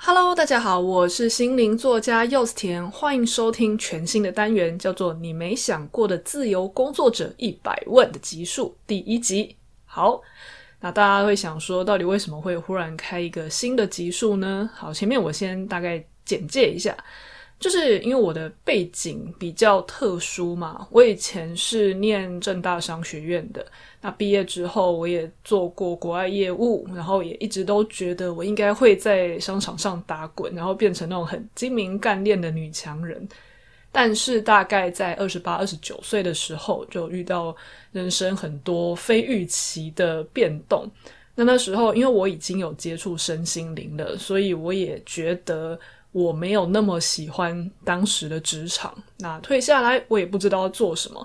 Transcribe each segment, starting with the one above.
Hello，大家好，我是心灵作家柚子甜，欢迎收听全新的单元，叫做《你没想过的自由工作者一百问》的集数第一集。好，那大家会想说，到底为什么会忽然开一个新的集数呢？好，前面我先大概简介一下。就是因为我的背景比较特殊嘛，我以前是念正大商学院的，那毕业之后我也做过国外业务，然后也一直都觉得我应该会在商场上打滚，然后变成那种很精明干练的女强人。但是大概在二十八、二十九岁的时候，就遇到人生很多非预期的变动。那那时候因为我已经有接触身心灵了，所以我也觉得。我没有那么喜欢当时的职场，那退下来我也不知道做什么，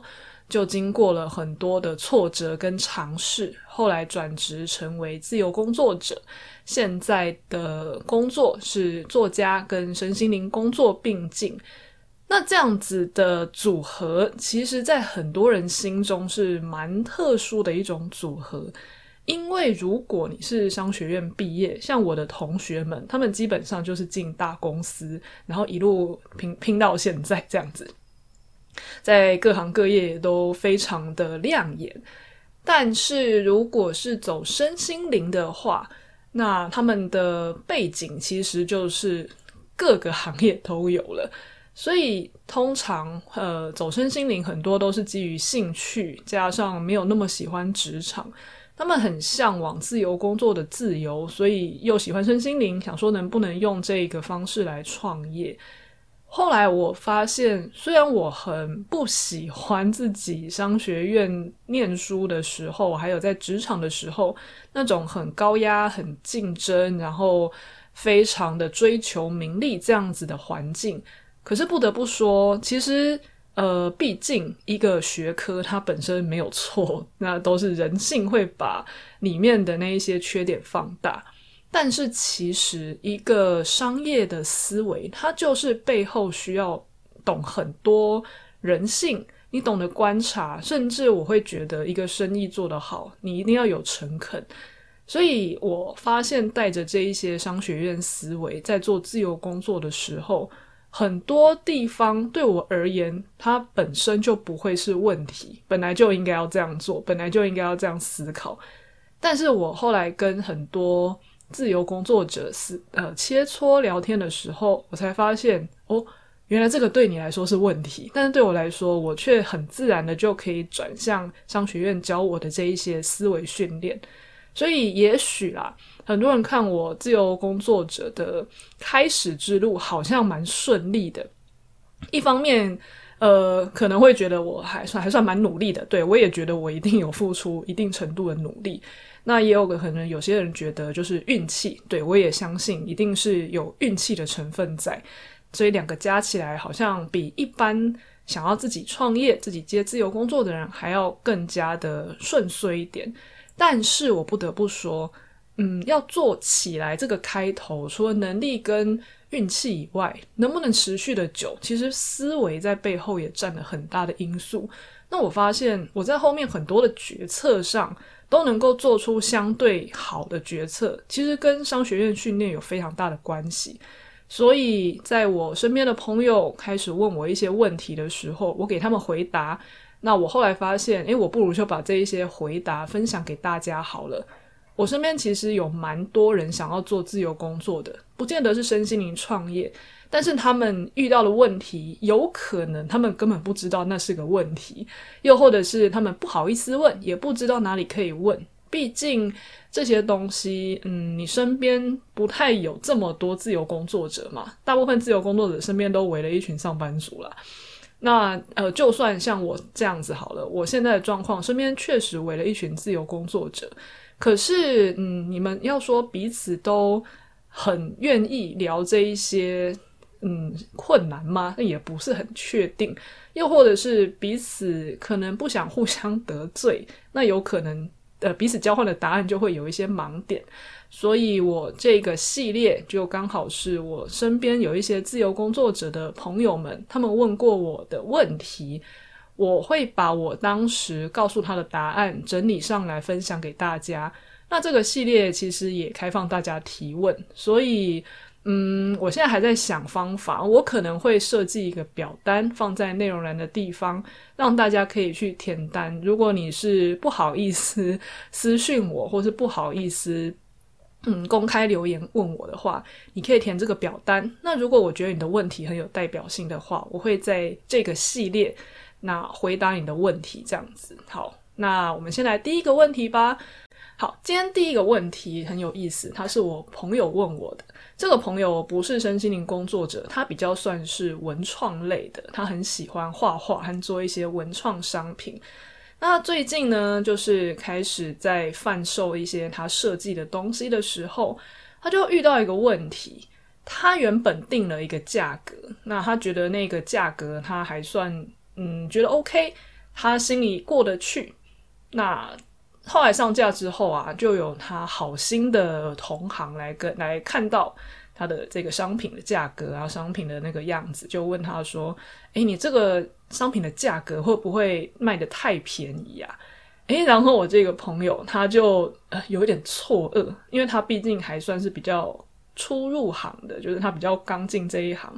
就经过了很多的挫折跟尝试，后来转职成为自由工作者。现在的工作是作家跟身心灵工作并进，那这样子的组合，其实在很多人心中是蛮特殊的一种组合。因为如果你是商学院毕业，像我的同学们，他们基本上就是进大公司，然后一路拼拼到现在这样子，在各行各业都非常的亮眼。但是如果是走身心灵的话，那他们的背景其实就是各个行业都有了，所以通常呃走身心灵很多都是基于兴趣，加上没有那么喜欢职场。他们很向往自由工作的自由，所以又喜欢身心灵，想说能不能用这个方式来创业。后来我发现，虽然我很不喜欢自己商学院念书的时候，还有在职场的时候那种很高压、很竞争，然后非常的追求名利这样子的环境，可是不得不说，其实。呃，毕竟一个学科它本身没有错，那都是人性会把里面的那一些缺点放大。但是其实一个商业的思维，它就是背后需要懂很多人性，你懂得观察，甚至我会觉得一个生意做得好，你一定要有诚恳。所以我发现带着这一些商学院思维，在做自由工作的时候。很多地方对我而言，它本身就不会是问题，本来就应该要这样做，本来就应该要这样思考。但是我后来跟很多自由工作者是呃切磋聊天的时候，我才发现哦，原来这个对你来说是问题，但是对我来说，我却很自然的就可以转向商学院教我的这一些思维训练。所以也许啦。很多人看我自由工作者的开始之路好像蛮顺利的，一方面，呃，可能会觉得我还算还算蛮努力的，对，我也觉得我一定有付出一定程度的努力。那也有个可能，有些人觉得就是运气，对，我也相信一定是有运气的成分在，所以两个加起来好像比一般想要自己创业、自己接自由工作的人还要更加的顺遂一点。但是我不得不说。嗯，要做起来这个开头，除了能力跟运气以外，能不能持续的久，其实思维在背后也占了很大的因素。那我发现我在后面很多的决策上都能够做出相对好的决策，其实跟商学院训练有非常大的关系。所以在我身边的朋友开始问我一些问题的时候，我给他们回答。那我后来发现，诶，我不如就把这一些回答分享给大家好了。我身边其实有蛮多人想要做自由工作的，不见得是身心灵创业，但是他们遇到的问题，有可能他们根本不知道那是个问题，又或者是他们不好意思问，也不知道哪里可以问。毕竟这些东西，嗯，你身边不太有这么多自由工作者嘛，大部分自由工作者身边都围了一群上班族啦。那呃，就算像我这样子好了，我现在的状况，身边确实围了一群自由工作者。可是，嗯，你们要说彼此都很愿意聊这一些，嗯，困难吗？那也不是很确定。又或者是彼此可能不想互相得罪，那有可能，呃，彼此交换的答案就会有一些盲点。所以我这个系列就刚好是我身边有一些自由工作者的朋友们，他们问过我的问题。我会把我当时告诉他的答案整理上来分享给大家。那这个系列其实也开放大家提问，所以嗯，我现在还在想方法，我可能会设计一个表单放在内容栏的地方，让大家可以去填单。如果你是不好意思私讯我，或是不好意思嗯公开留言问我的话，你可以填这个表单。那如果我觉得你的问题很有代表性的话，我会在这个系列那回答你的问题，这样子。好，那我们先来第一个问题吧。好，今天第一个问题很有意思，他是我朋友问我的。这个朋友不是身心灵工作者，他比较算是文创类的，他很喜欢画画和做一些文创商品。那最近呢，就是开始在贩售一些他设计的东西的时候，他就遇到一个问题。他原本定了一个价格，那他觉得那个价格他还算嗯觉得 OK，他心里过得去。那后来上架之后啊，就有他好心的同行来跟来看到他的这个商品的价格啊，商品的那个样子，就问他说：“诶，你这个商品的价格会不会卖得太便宜啊？”诶，然后我这个朋友他就有一点错愕，因为他毕竟还算是比较初入行的，就是他比较刚进这一行，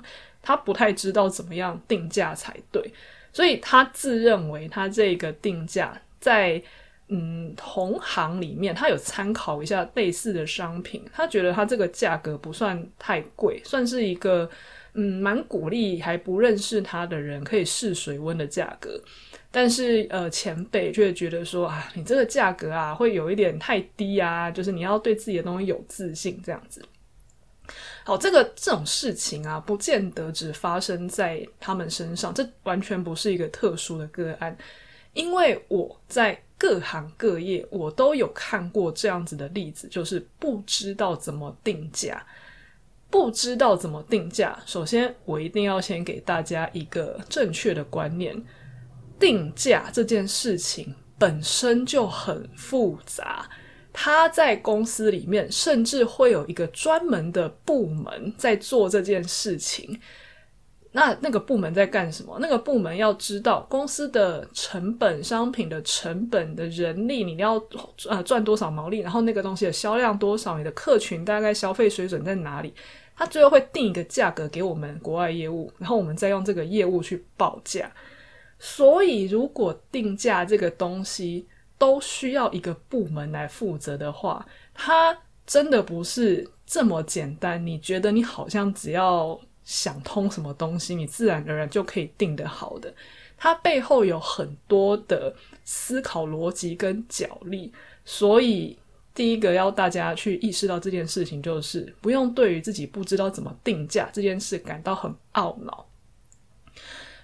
他不太知道怎么样定价才对，所以他自认为他这个定价在。嗯，同行里面他有参考一下类似的商品，他觉得他这个价格不算太贵，算是一个嗯蛮鼓励还不认识他的人可以试水温的价格。但是呃前辈却觉得说啊，你这个价格啊会有一点太低啊，就是你要对自己的东西有自信这样子。好，这个这种事情啊，不见得只发生在他们身上，这完全不是一个特殊的个案，因为我在。各行各业，我都有看过这样子的例子，就是不知道怎么定价，不知道怎么定价。首先，我一定要先给大家一个正确的观念：定价这件事情本身就很复杂，它在公司里面甚至会有一个专门的部门在做这件事情。那那个部门在干什么？那个部门要知道公司的成本、商品的成本的人力，你要呃赚多少毛利，然后那个东西的销量多少，你的客群大概消费水准在哪里？他最后会定一个价格给我们国外业务，然后我们再用这个业务去报价。所以，如果定价这个东西都需要一个部门来负责的话，它真的不是这么简单。你觉得你好像只要。想通什么东西，你自然而然就可以定得好的。它背后有很多的思考逻辑跟角力，所以第一个要大家去意识到这件事情，就是不用对于自己不知道怎么定价这件事感到很懊恼。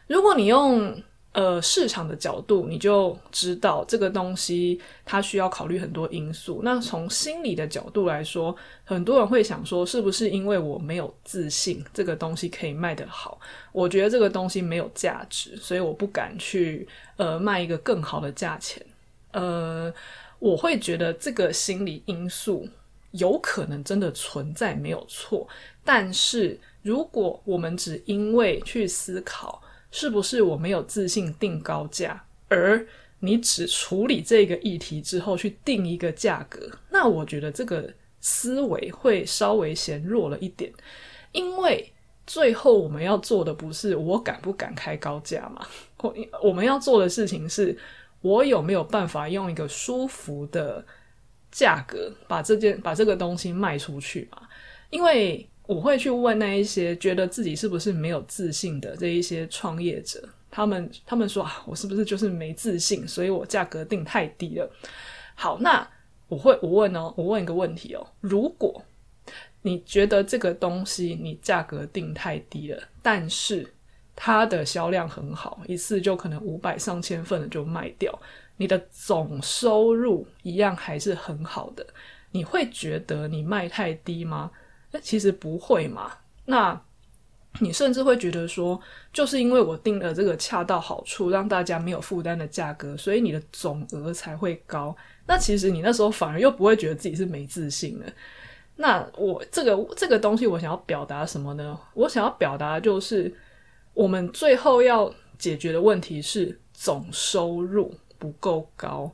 如果你用呃，市场的角度，你就知道这个东西它需要考虑很多因素。那从心理的角度来说，很多人会想说，是不是因为我没有自信，这个东西可以卖得好？我觉得这个东西没有价值，所以我不敢去呃卖一个更好的价钱。呃，我会觉得这个心理因素有可能真的存在，没有错。但是如果我们只因为去思考，是不是我没有自信定高价，而你只处理这个议题之后去定一个价格？那我觉得这个思维会稍微显弱了一点，因为最后我们要做的不是我敢不敢开高价嘛，我我们要做的事情是我有没有办法用一个舒服的价格把这件把这个东西卖出去嘛，因为。我会去问那一些觉得自己是不是没有自信的这一些创业者，他们他们说啊，我是不是就是没自信，所以我价格定太低了。好，那我会我问哦，我问一个问题哦，如果你觉得这个东西你价格定太低了，但是它的销量很好，一次就可能五百上千份的就卖掉，你的总收入一样还是很好的，你会觉得你卖太低吗？那其实不会嘛？那你甚至会觉得说，就是因为我定了这个恰到好处，让大家没有负担的价格，所以你的总额才会高。那其实你那时候反而又不会觉得自己是没自信的。那我这个这个东西，我想要表达什么呢？我想要表达就是，我们最后要解决的问题是总收入不够高。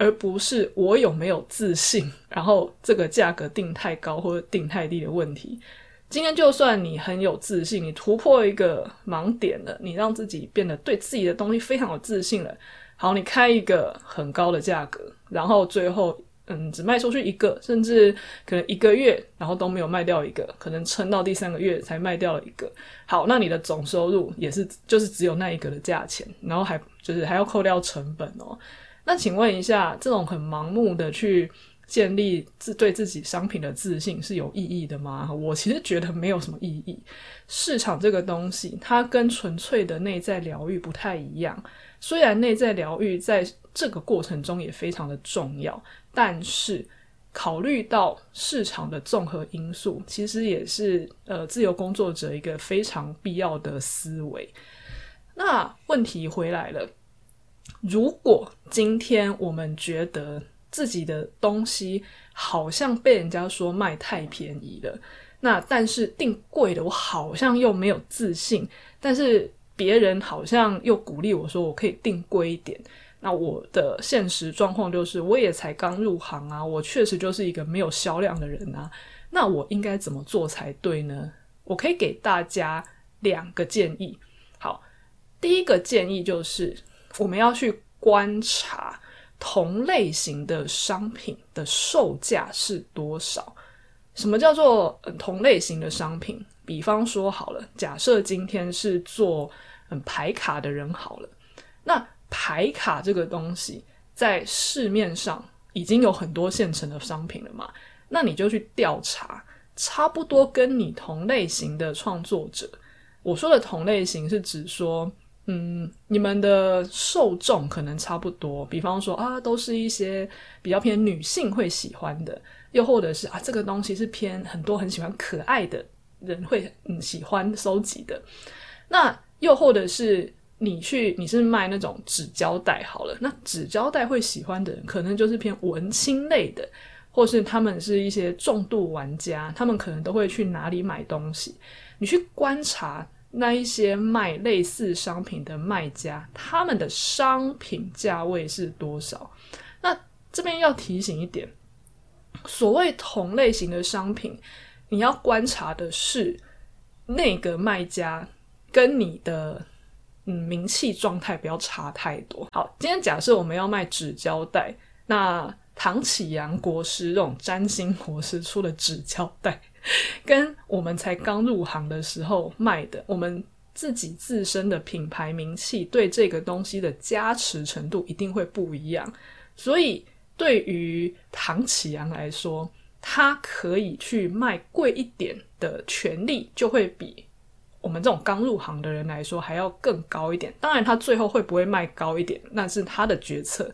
而不是我有没有自信，然后这个价格定太高或者定太低的问题。今天就算你很有自信，你突破一个盲点了，你让自己变得对自己的东西非常有自信了。好，你开一个很高的价格，然后最后嗯只卖出去一个，甚至可能一个月然后都没有卖掉一个，可能撑到第三个月才卖掉了一个。好，那你的总收入也是就是只有那一个的价钱，然后还就是还要扣掉成本哦。那请问一下，这种很盲目的去。建立自对自己商品的自信是有意义的吗？我其实觉得没有什么意义。市场这个东西，它跟纯粹的内在疗愈不太一样。虽然内在疗愈在这个过程中也非常的重要，但是考虑到市场的综合因素，其实也是呃自由工作者一个非常必要的思维。那问题回来了，如果今天我们觉得自己的东西好像被人家说卖太便宜了，那但是定贵的我好像又没有自信，但是别人好像又鼓励我说我可以定贵一点。那我的现实状况就是我也才刚入行啊，我确实就是一个没有销量的人啊。那我应该怎么做才对呢？我可以给大家两个建议。好，第一个建议就是我们要去观察。同类型的商品的售价是多少？什么叫做嗯同类型的商品？比方说好了，假设今天是做嗯牌卡的人好了，那牌卡这个东西在市面上已经有很多现成的商品了嘛，那你就去调查，差不多跟你同类型的创作者，我说的同类型是指说。嗯，你们的受众可能差不多，比方说啊，都是一些比较偏女性会喜欢的，又或者是啊，这个东西是偏很多很喜欢可爱的人会嗯喜欢收集的。那又或者是你去你是卖那种纸胶带好了，那纸胶带会喜欢的人可能就是偏文青类的，或是他们是一些重度玩家，他们可能都会去哪里买东西。你去观察。那一些卖类似商品的卖家，他们的商品价位是多少？那这边要提醒一点，所谓同类型的商品，你要观察的是那个卖家跟你的嗯名气状态不要差太多。好，今天假设我们要卖纸胶带，那唐启阳国师这种占星国师出的纸胶带。跟我们才刚入行的时候卖的，我们自己自身的品牌名气对这个东西的加持程度一定会不一样。所以对于唐启阳来说，他可以去卖贵一点的权利，就会比我们这种刚入行的人来说还要更高一点。当然，他最后会不会卖高一点，那是他的决策。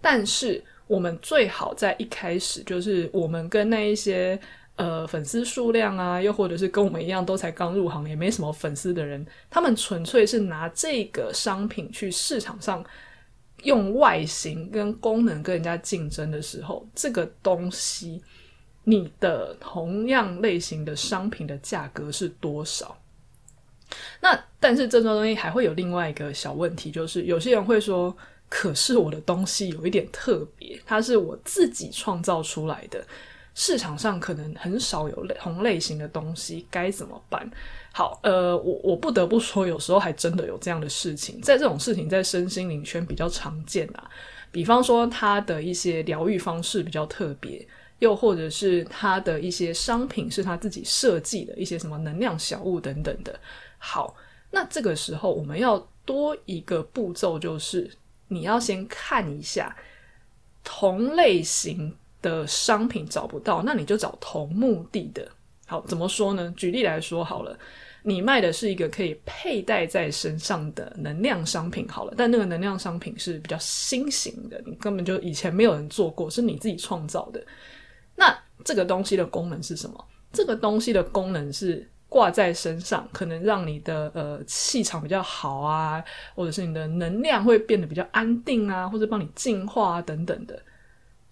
但是我们最好在一开始，就是我们跟那一些。呃，粉丝数量啊，又或者是跟我们一样都才刚入行，也没什么粉丝的人，他们纯粹是拿这个商品去市场上用外形跟功能跟人家竞争的时候，这个东西你的同样类型的商品的价格是多少？那但是这种东西还会有另外一个小问题，就是有些人会说，可是我的东西有一点特别，它是我自己创造出来的。市场上可能很少有类同类型的东西，该怎么办？好，呃，我我不得不说，有时候还真的有这样的事情，在这种事情在身心灵圈比较常见啊。比方说，他的一些疗愈方式比较特别，又或者是他的一些商品是他自己设计的一些什么能量小物等等的。好，那这个时候我们要多一个步骤，就是你要先看一下同类型。的商品找不到，那你就找同目的的。好，怎么说呢？举例来说好了，你卖的是一个可以佩戴在身上的能量商品好了，但那个能量商品是比较新型的，你根本就以前没有人做过，是你自己创造的。那这个东西的功能是什么？这个东西的功能是挂在身上，可能让你的呃气场比较好啊，或者是你的能量会变得比较安定啊，或者帮你净化啊等等的。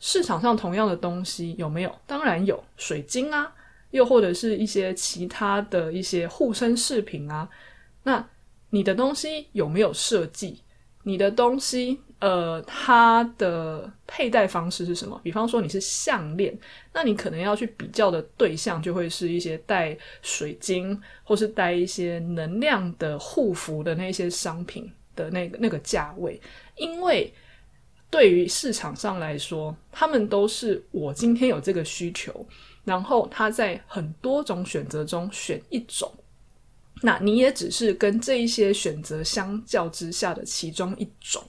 市场上同样的东西有没有？当然有，水晶啊，又或者是一些其他的一些护身饰品啊。那你的东西有没有设计？你的东西呃，它的佩戴方式是什么？比方说你是项链，那你可能要去比较的对象就会是一些带水晶或是带一些能量的护符的那些商品的那个那个价位，因为对于市场上来说，他们都是我今天有这个需求，然后他在很多种选择中选一种，那你也只是跟这一些选择相较之下的其中一种。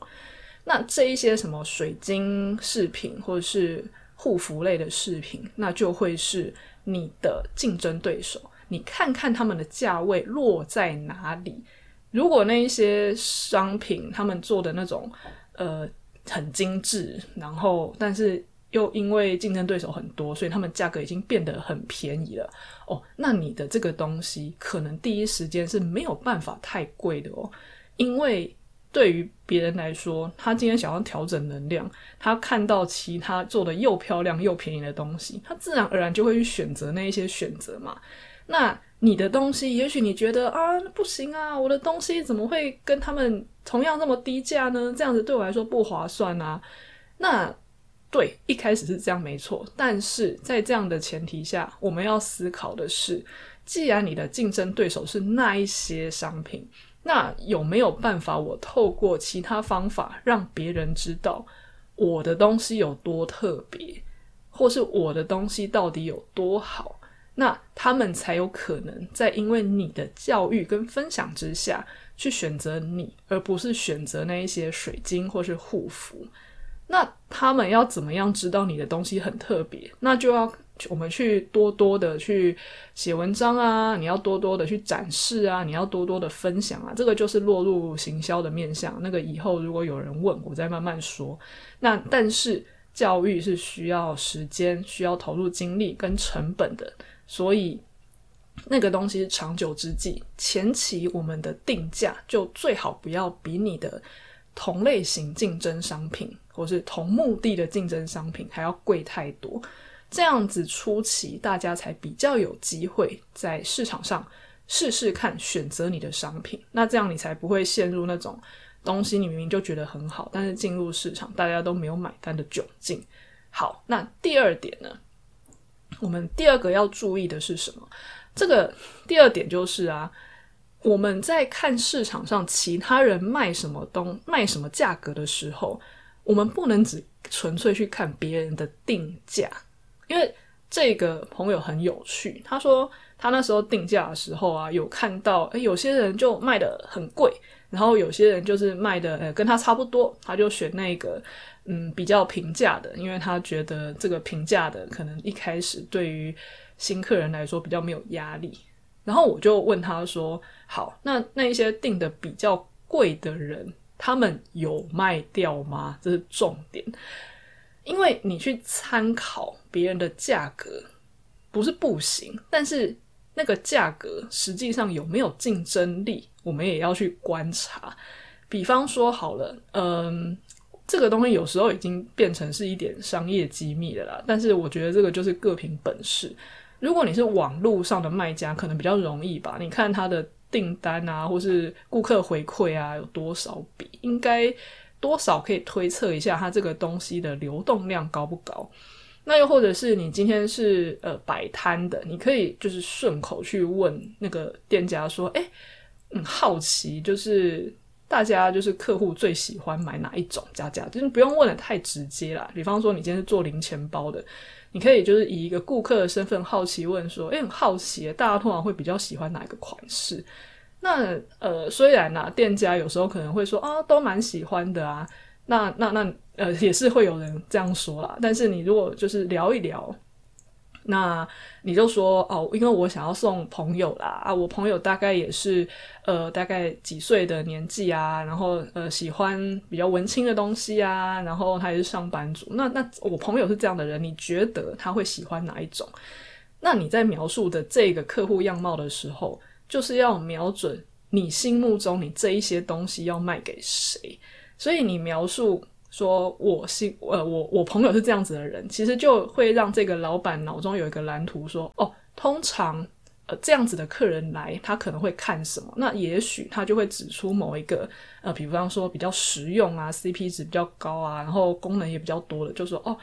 那这一些什么水晶饰品或者是护肤类的饰品，那就会是你的竞争对手。你看看他们的价位落在哪里？如果那一些商品他们做的那种呃很精致，然后但是又因为竞争对手很多，所以他们价格已经变得很便宜了哦。那你的这个东西可能第一时间是没有办法太贵的哦，因为。对于别人来说，他今天想要调整能量，他看到其他做的又漂亮又便宜的东西，他自然而然就会去选择那一些选择嘛。那你的东西，也许你觉得啊，不行啊，我的东西怎么会跟他们同样那么低价呢？这样子对我来说不划算啊。那对，一开始是这样没错，但是在这样的前提下，我们要思考的是，既然你的竞争对手是那一些商品。那有没有办法，我透过其他方法让别人知道我的东西有多特别，或是我的东西到底有多好？那他们才有可能在因为你的教育跟分享之下去选择你，而不是选择那一些水晶或是护肤。那他们要怎么样知道你的东西很特别？那就要。我们去多多的去写文章啊，你要多多的去展示啊，你要多多的分享啊，这个就是落入行销的面向。那个以后如果有人问，我再慢慢说。那但是教育是需要时间、需要投入精力跟成本的，所以那个东西是长久之计。前期我们的定价就最好不要比你的同类型竞争商品或是同目的的竞争商品还要贵太多。这样子初期，大家才比较有机会在市场上试试看，选择你的商品。那这样你才不会陷入那种东西你明明就觉得很好，但是进入市场大家都没有买单的窘境。好，那第二点呢？我们第二个要注意的是什么？这个第二点就是啊，我们在看市场上其他人卖什么东卖什么价格的时候，我们不能只纯粹去看别人的定价。因为这个朋友很有趣，他说他那时候定价的时候啊，有看到诶有些人就卖得很贵，然后有些人就是卖的呃跟他差不多，他就选那个嗯比较平价的，因为他觉得这个平价的可能一开始对于新客人来说比较没有压力。然后我就问他说：“好，那那一些定的比较贵的人，他们有卖掉吗？这是重点。”因为你去参考别人的价格不是不行，但是那个价格实际上有没有竞争力，我们也要去观察。比方说好了，嗯，这个东西有时候已经变成是一点商业机密的啦。但是我觉得这个就是各凭本事。如果你是网络上的卖家，可能比较容易吧？你看他的订单啊，或是顾客回馈啊，有多少笔，应该。多少可以推测一下他这个东西的流动量高不高？那又或者是你今天是呃摆摊的，你可以就是顺口去问那个店家说：“诶，嗯，好奇就是大家就是客户最喜欢买哪一种加价？就是不用问得太直接啦。比方说你今天是做零钱包的，你可以就是以一个顾客的身份好奇问说：诶，很好奇，大家通常会比较喜欢哪一个款式？”那呃，虽然呢、店家有时候可能会说啊，都蛮喜欢的啊。那那那呃，也是会有人这样说啦。但是你如果就是聊一聊，那你就说哦，因为我想要送朋友啦啊，我朋友大概也是呃，大概几岁的年纪啊，然后呃，喜欢比较文青的东西啊，然后他也是上班族。那那我朋友是这样的人，你觉得他会喜欢哪一种？那你在描述的这个客户样貌的时候，就是要瞄准你心目中你这一些东西要卖给谁，所以你描述说我是呃我我朋友是这样子的人，其实就会让这个老板脑中有一个蓝图说，哦，通常呃，这样子的客人来，他可能会看什么？那也许他就会指出某一个，呃，比方说比较实用啊，CP 值比较高啊，然后功能也比较多的，就说哦，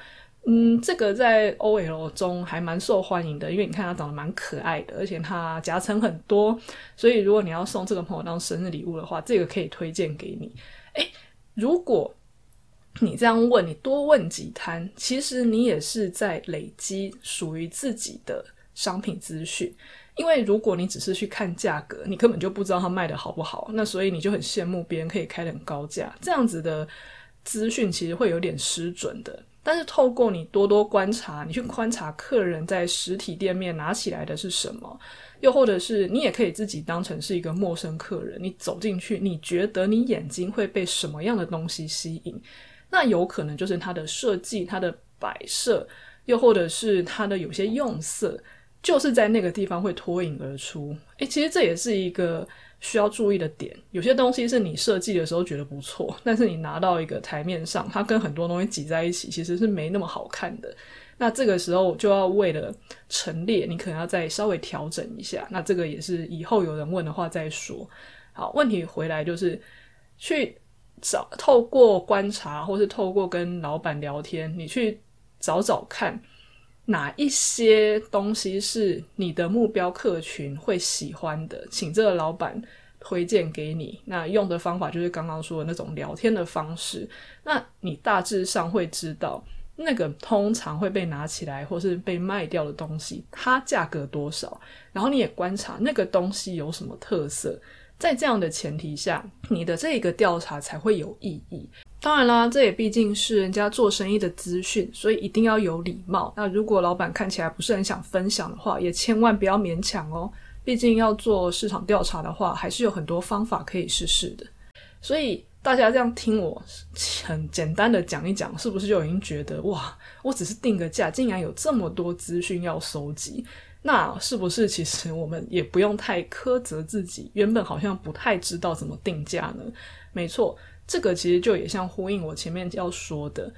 嗯，这个在 OL 中还蛮受欢迎的，因为你看它长得蛮可爱的，而且它夹层很多，所以如果你要送这个朋友当生日礼物的话，这个可以推荐给你。诶，如果你这样问，你多问几摊，其实你也是在累积属于自己的商品资讯。因为如果你只是去看价格，你根本就不知道它卖的好不好，那所以你就很羡慕别人可以开很高价，这样子的资讯其实会有点失准的。但是透过你多多观察，你去观察客人在实体店面拿起来的是什么，又或者是你也可以自己当成是一个陌生客人，你走进去，你觉得你眼睛会被什么样的东西吸引？那有可能就是它的设计、它的摆设，又或者是它的有些用色。就是在那个地方会脱颖而出，诶，其实这也是一个需要注意的点。有些东西是你设计的时候觉得不错，但是你拿到一个台面上，它跟很多东西挤在一起，其实是没那么好看的。那这个时候就要为了陈列，你可能要再稍微调整一下。那这个也是以后有人问的话再说。好，问题回来就是去找，透过观察，或是透过跟老板聊天，你去找找看。哪一些东西是你的目标客群会喜欢的，请这个老板推荐给你。那用的方法就是刚刚说的那种聊天的方式。那你大致上会知道，那个通常会被拿起来或是被卖掉的东西，它价格多少。然后你也观察那个东西有什么特色。在这样的前提下，你的这个调查才会有意义。当然啦，这也毕竟是人家做生意的资讯，所以一定要有礼貌。那如果老板看起来不是很想分享的话，也千万不要勉强哦。毕竟要做市场调查的话，还是有很多方法可以试试的。所以大家这样听我很简单的讲一讲，是不是就已经觉得哇，我只是定个价，竟然有这么多资讯要收集？那是不是其实我们也不用太苛责自己？原本好像不太知道怎么定价呢？没错，这个其实就也像呼应我前面要说的，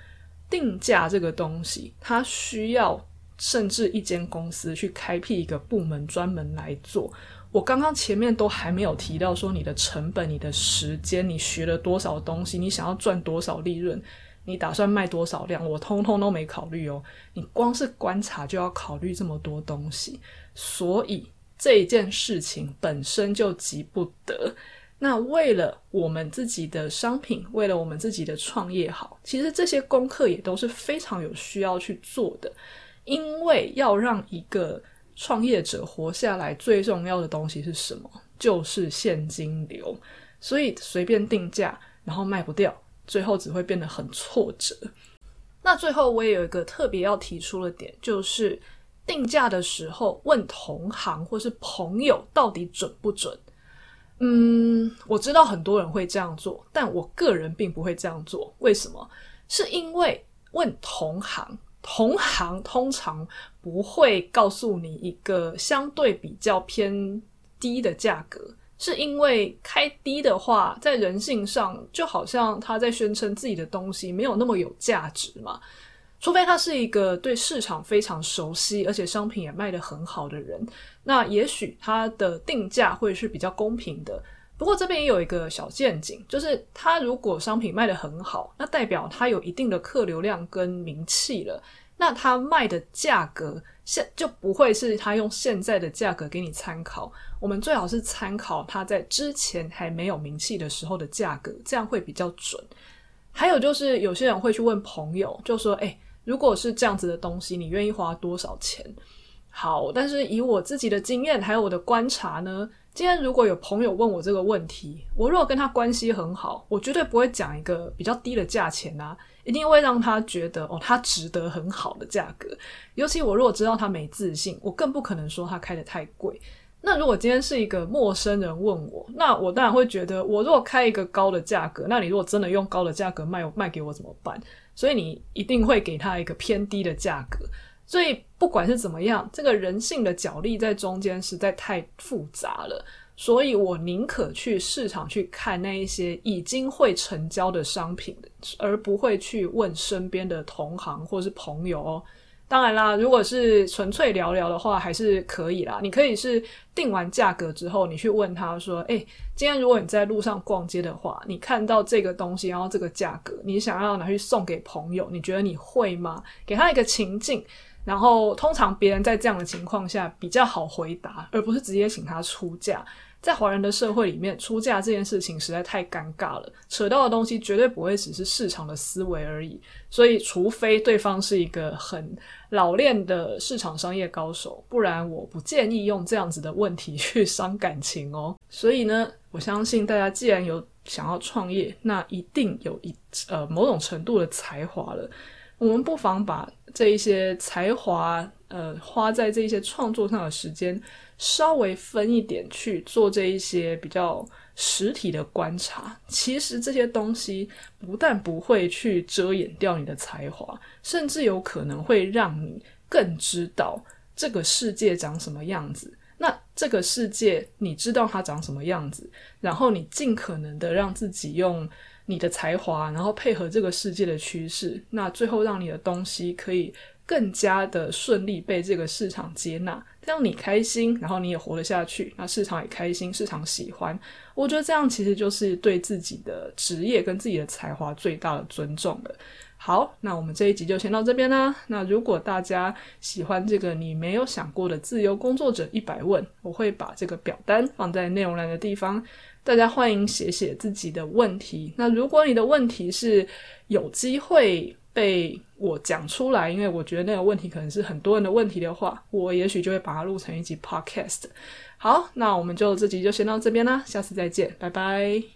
定价这个东西，它需要甚至一间公司去开辟一个部门专门来做。我刚刚前面都还没有提到说你的成本、你的时间、你学了多少东西、你想要赚多少利润。你打算卖多少量？我通通都没考虑哦。你光是观察就要考虑这么多东西，所以这一件事情本身就急不得。那为了我们自己的商品，为了我们自己的创业好，其实这些功课也都是非常有需要去做的。因为要让一个创业者活下来，最重要的东西是什么？就是现金流。所以随便定价，然后卖不掉。最后只会变得很挫折。那最后我也有一个特别要提出的点，就是定价的时候问同行或是朋友到底准不准？嗯，我知道很多人会这样做，但我个人并不会这样做。为什么？是因为问同行，同行通常不会告诉你一个相对比较偏低的价格。是因为开低的话，在人性上就好像他在宣称自己的东西没有那么有价值嘛。除非他是一个对市场非常熟悉，而且商品也卖得很好的人，那也许他的定价会是比较公平的。不过这边也有一个小陷阱，就是他如果商品卖得很好，那代表他有一定的客流量跟名气了。那他卖的价格现就不会是他用现在的价格给你参考，我们最好是参考他在之前还没有名气的时候的价格，这样会比较准。还有就是有些人会去问朋友，就说：“诶，如果是这样子的东西，你愿意花多少钱？”好，但是以我自己的经验还有我的观察呢，今天如果有朋友问我这个问题，我如果跟他关系很好，我绝对不会讲一个比较低的价钱啊。一定会让他觉得哦，他值得很好的价格。尤其我如果知道他没自信，我更不可能说他开得太贵。那如果今天是一个陌生人问我，那我当然会觉得，我如果开一个高的价格，那你如果真的用高的价格卖卖给我怎么办？所以你一定会给他一个偏低的价格。所以不管是怎么样，这个人性的角力在中间实在太复杂了。所以我宁可去市场去看那一些已经会成交的商品，而不会去问身边的同行或是朋友哦。当然啦，如果是纯粹聊聊的话，还是可以啦。你可以是定完价格之后，你去问他说：“诶，今天如果你在路上逛街的话，你看到这个东西，然后这个价格，你想要拿去送给朋友，你觉得你会吗？”给他一个情境，然后通常别人在这样的情况下比较好回答，而不是直接请他出价。在华人的社会里面，出价这件事情实在太尴尬了，扯到的东西绝对不会只是市场的思维而已。所以，除非对方是一个很老练的市场商业高手，不然我不建议用这样子的问题去伤感情哦。所以呢，我相信大家既然有想要创业，那一定有一呃某种程度的才华了。我们不妨把这一些才华，呃，花在这一些创作上的时间，稍微分一点去做这一些比较实体的观察。其实这些东西不但不会去遮掩掉你的才华，甚至有可能会让你更知道这个世界长什么样子。那这个世界，你知道它长什么样子，然后你尽可能的让自己用。你的才华，然后配合这个世界的趋势，那最后让你的东西可以更加的顺利被这个市场接纳，这样你开心，然后你也活得下去，那市场也开心，市场喜欢，我觉得这样其实就是对自己的职业跟自己的才华最大的尊重了。好，那我们这一集就先到这边啦。那如果大家喜欢这个你没有想过的自由工作者一百问，我会把这个表单放在内容栏的地方。大家欢迎写写自己的问题。那如果你的问题是有机会被我讲出来，因为我觉得那个问题可能是很多人的问题的话，我也许就会把它录成一集 podcast。好，那我们就这集就先到这边啦，下次再见，拜拜。